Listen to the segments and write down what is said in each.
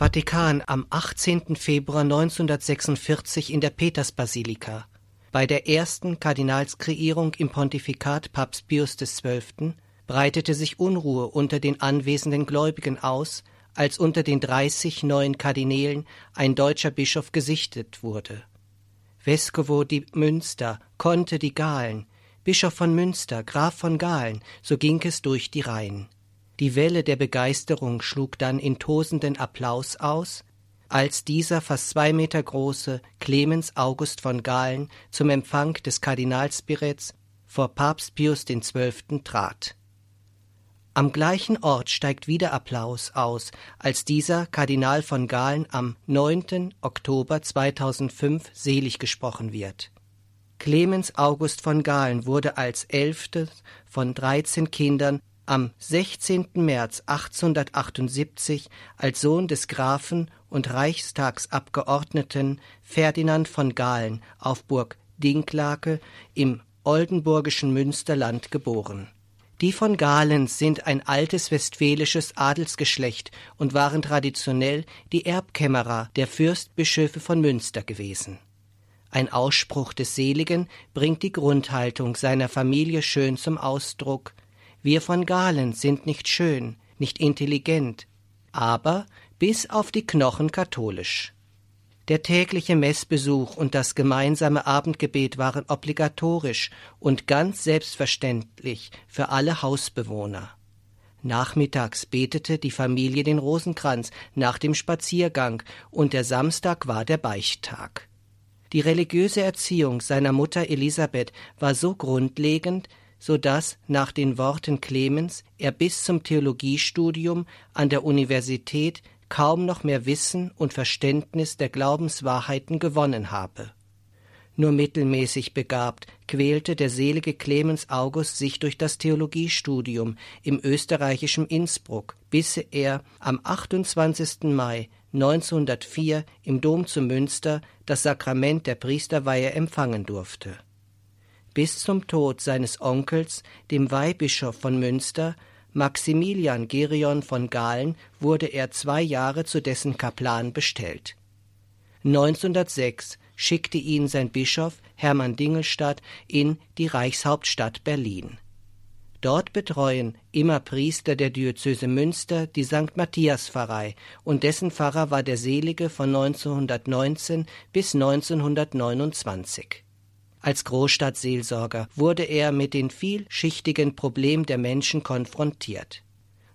Vatikan am 18. Februar 1946 in der Petersbasilika. Bei der ersten Kardinalskreierung im Pontifikat Papst Pius XII. breitete sich Unruhe unter den anwesenden Gläubigen aus, als unter den 30 neuen Kardinälen ein deutscher Bischof gesichtet wurde. Vescovo di Münster, Conte di Galen, Bischof von Münster, Graf von Galen, so ging es durch die Reihen. Die Welle der Begeisterung schlug dann in tosenden Applaus aus, als dieser fast zwei Meter große Clemens August von Galen zum Empfang des Kardinalspirets vor Papst Pius XII. trat. Am gleichen Ort steigt wieder Applaus aus, als dieser Kardinal von Galen am 9. Oktober 2005 selig gesprochen wird. Clemens August von Galen wurde als elftes von dreizehn Kindern am 16. März 1878 als Sohn des Grafen und Reichstagsabgeordneten Ferdinand von Galen auf Burg Dinklake im oldenburgischen Münsterland geboren die von Galens sind ein altes westfälisches Adelsgeschlecht und waren traditionell die Erbkämmerer der Fürstbischöfe von Münster gewesen. Ein Ausspruch des Seligen bringt die Grundhaltung seiner Familie schön zum Ausdruck. Wir von Galen sind nicht schön, nicht intelligent, aber bis auf die Knochen katholisch. Der tägliche Messbesuch und das gemeinsame Abendgebet waren obligatorisch und ganz selbstverständlich für alle Hausbewohner. Nachmittags betete die Familie den Rosenkranz nach dem Spaziergang und der Samstag war der Beichttag. Die religiöse Erziehung seiner Mutter Elisabeth war so grundlegend, so dass nach den Worten Clemens er bis zum Theologiestudium an der Universität kaum noch mehr Wissen und Verständnis der Glaubenswahrheiten gewonnen habe. Nur mittelmäßig begabt quälte der selige Clemens August sich durch das Theologiestudium im österreichischen Innsbruck, bis er am 28. Mai 1904 im Dom zu Münster das Sakrament der Priesterweihe empfangen durfte. Bis zum Tod seines Onkels, dem Weihbischof von Münster, Maximilian Gerion von Galen wurde er zwei Jahre zu dessen Kaplan bestellt. 1906 schickte ihn sein Bischof Hermann Dingelstadt in die Reichshauptstadt Berlin. Dort betreuen immer Priester der Diözese Münster die St. Matthias Pfarrei und dessen Pfarrer war der Selige von 1919 bis 1929. Als Großstadtseelsorger wurde er mit den vielschichtigen Problemen der Menschen konfrontiert.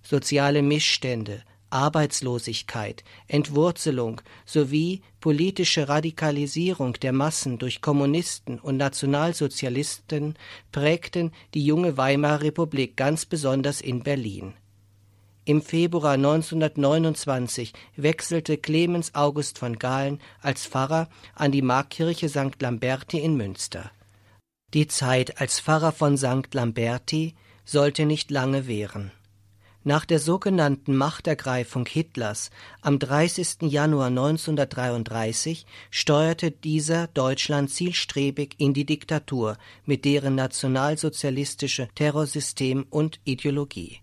Soziale Missstände, Arbeitslosigkeit, Entwurzelung sowie politische Radikalisierung der Massen durch Kommunisten und Nationalsozialisten prägten die junge Weimarer Republik ganz besonders in Berlin. Im Februar 1929 wechselte Clemens August von Galen als Pfarrer an die Markkirche St. Lamberti in Münster. Die Zeit als Pfarrer von St. Lamberti sollte nicht lange währen. Nach der sogenannten Machtergreifung Hitlers am 30. Januar 1933 steuerte dieser Deutschland zielstrebig in die Diktatur mit deren nationalsozialistische Terrorsystem und Ideologie.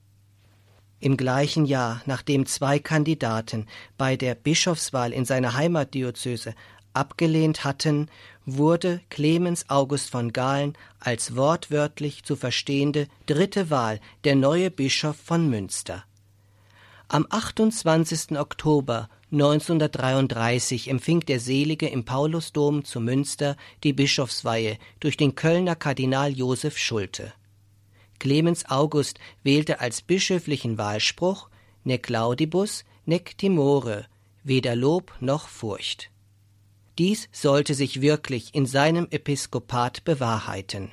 Im gleichen Jahr, nachdem zwei Kandidaten bei der Bischofswahl in seiner Heimatdiözese abgelehnt hatten, wurde Clemens August von Galen als wortwörtlich zu verstehende dritte Wahl der neue Bischof von Münster. Am 28. Oktober 1933 empfing der Selige im Paulusdom zu Münster die Bischofsweihe durch den Kölner Kardinal Josef Schulte. Clemens August wählte als bischöflichen Wahlspruch Nec laudibus, nec timore, weder Lob noch Furcht. Dies sollte sich wirklich in seinem Episkopat bewahrheiten.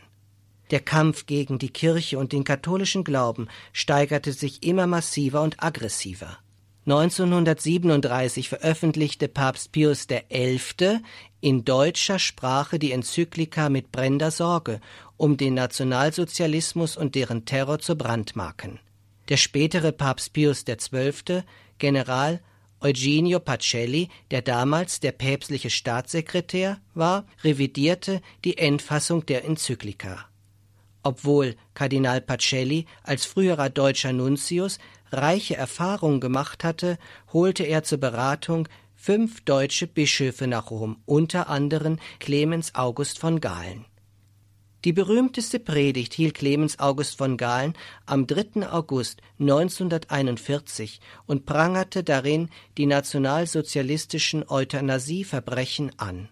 Der Kampf gegen die Kirche und den katholischen Glauben steigerte sich immer massiver und aggressiver. 1937 veröffentlichte Papst Pius XI. in deutscher Sprache die Enzyklika mit brennender Sorge, um den Nationalsozialismus und deren Terror zu brandmarken. Der spätere Papst Pius XII., General Eugenio Pacelli, der damals der päpstliche Staatssekretär war, revidierte die Endfassung der Enzyklika. Obwohl Kardinal Pacelli als früherer deutscher Nuntius reiche Erfahrung gemacht hatte, holte er zur Beratung fünf deutsche Bischöfe nach Rom, unter anderem Clemens August von Galen. Die berühmteste Predigt hielt Clemens August von Galen am 3. August 1941 und prangerte darin die nationalsozialistischen Euthanasieverbrechen an.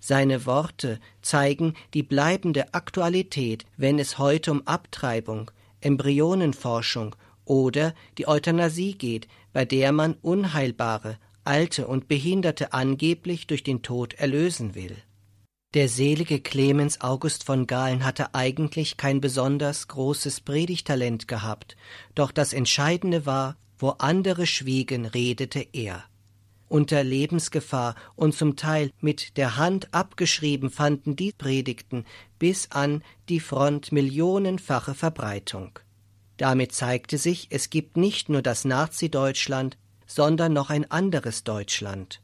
Seine Worte zeigen die bleibende Aktualität, wenn es heute um Abtreibung, Embryonenforschung oder die Euthanasie geht, bei der man Unheilbare, Alte und Behinderte angeblich durch den Tod erlösen will. Der selige Clemens August von Galen hatte eigentlich kein besonders großes Predigtalent gehabt, doch das Entscheidende war, wo andere schwiegen, redete er. Unter Lebensgefahr und zum Teil mit der Hand abgeschrieben fanden die Predigten bis an die Front millionenfache Verbreitung. Damit zeigte sich, es gibt nicht nur das Nazi-Deutschland, sondern noch ein anderes Deutschland.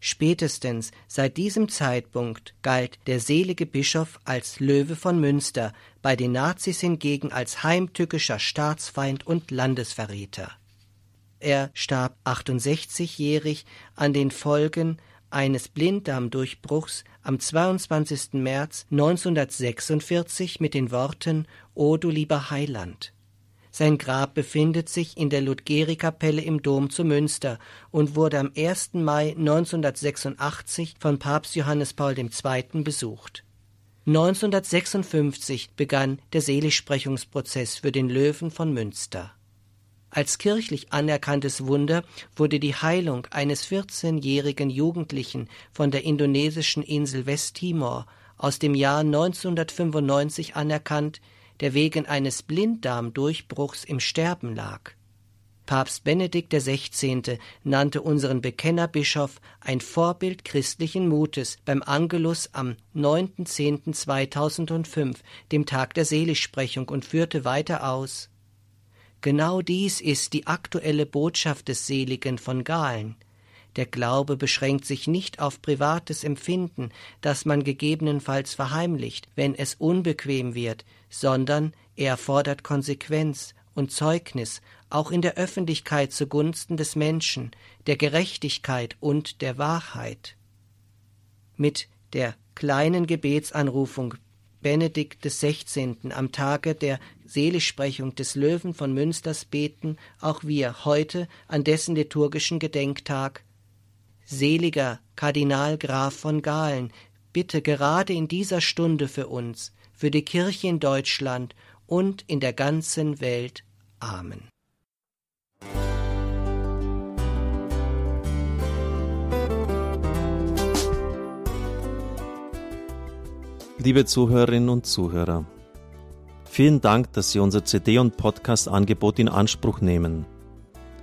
Spätestens seit diesem Zeitpunkt galt der selige Bischof als Löwe von Münster, bei den Nazis hingegen als heimtückischer Staatsfeind und Landesverräter. Er starb 68-jährig an den Folgen eines Blinddarmdurchbruchs am 22. März 1946 mit den Worten O du lieber Heiland. Sein Grab befindet sich in der Ludgeri-Kapelle im Dom zu Münster und wurde am 1. Mai 1986 von Papst Johannes Paul II. besucht. 1956 begann der Seligsprechungsprozess für den Löwen von Münster. Als kirchlich anerkanntes Wunder wurde die Heilung eines 14-jährigen Jugendlichen von der indonesischen Insel Westtimor aus dem Jahr 1995 anerkannt, der wegen eines Blinddarmdurchbruchs im Sterben lag. Papst Benedikt XVI. nannte unseren Bekennerbischof ein Vorbild christlichen Mutes beim Angelus am 9.10.2005, dem Tag der Seligsprechung, und führte weiter aus. Genau dies ist die aktuelle Botschaft des Seligen von Galen. Der Glaube beschränkt sich nicht auf privates Empfinden, das man gegebenenfalls verheimlicht, wenn es unbequem wird, sondern er fordert Konsequenz und Zeugnis auch in der Öffentlichkeit zugunsten des Menschen, der Gerechtigkeit und der Wahrheit. Mit der kleinen Gebetsanrufung Benedikt XVI. am Tage der Seligsprechung des Löwen von Münsters beten auch wir heute an dessen liturgischen Gedenktag Seliger Kardinal Graf von Galen, bitte gerade in dieser Stunde für uns, für die Kirche in Deutschland und in der ganzen Welt. Amen. Liebe Zuhörerinnen und Zuhörer, vielen Dank, dass Sie unser CD- und Podcast-Angebot in Anspruch nehmen.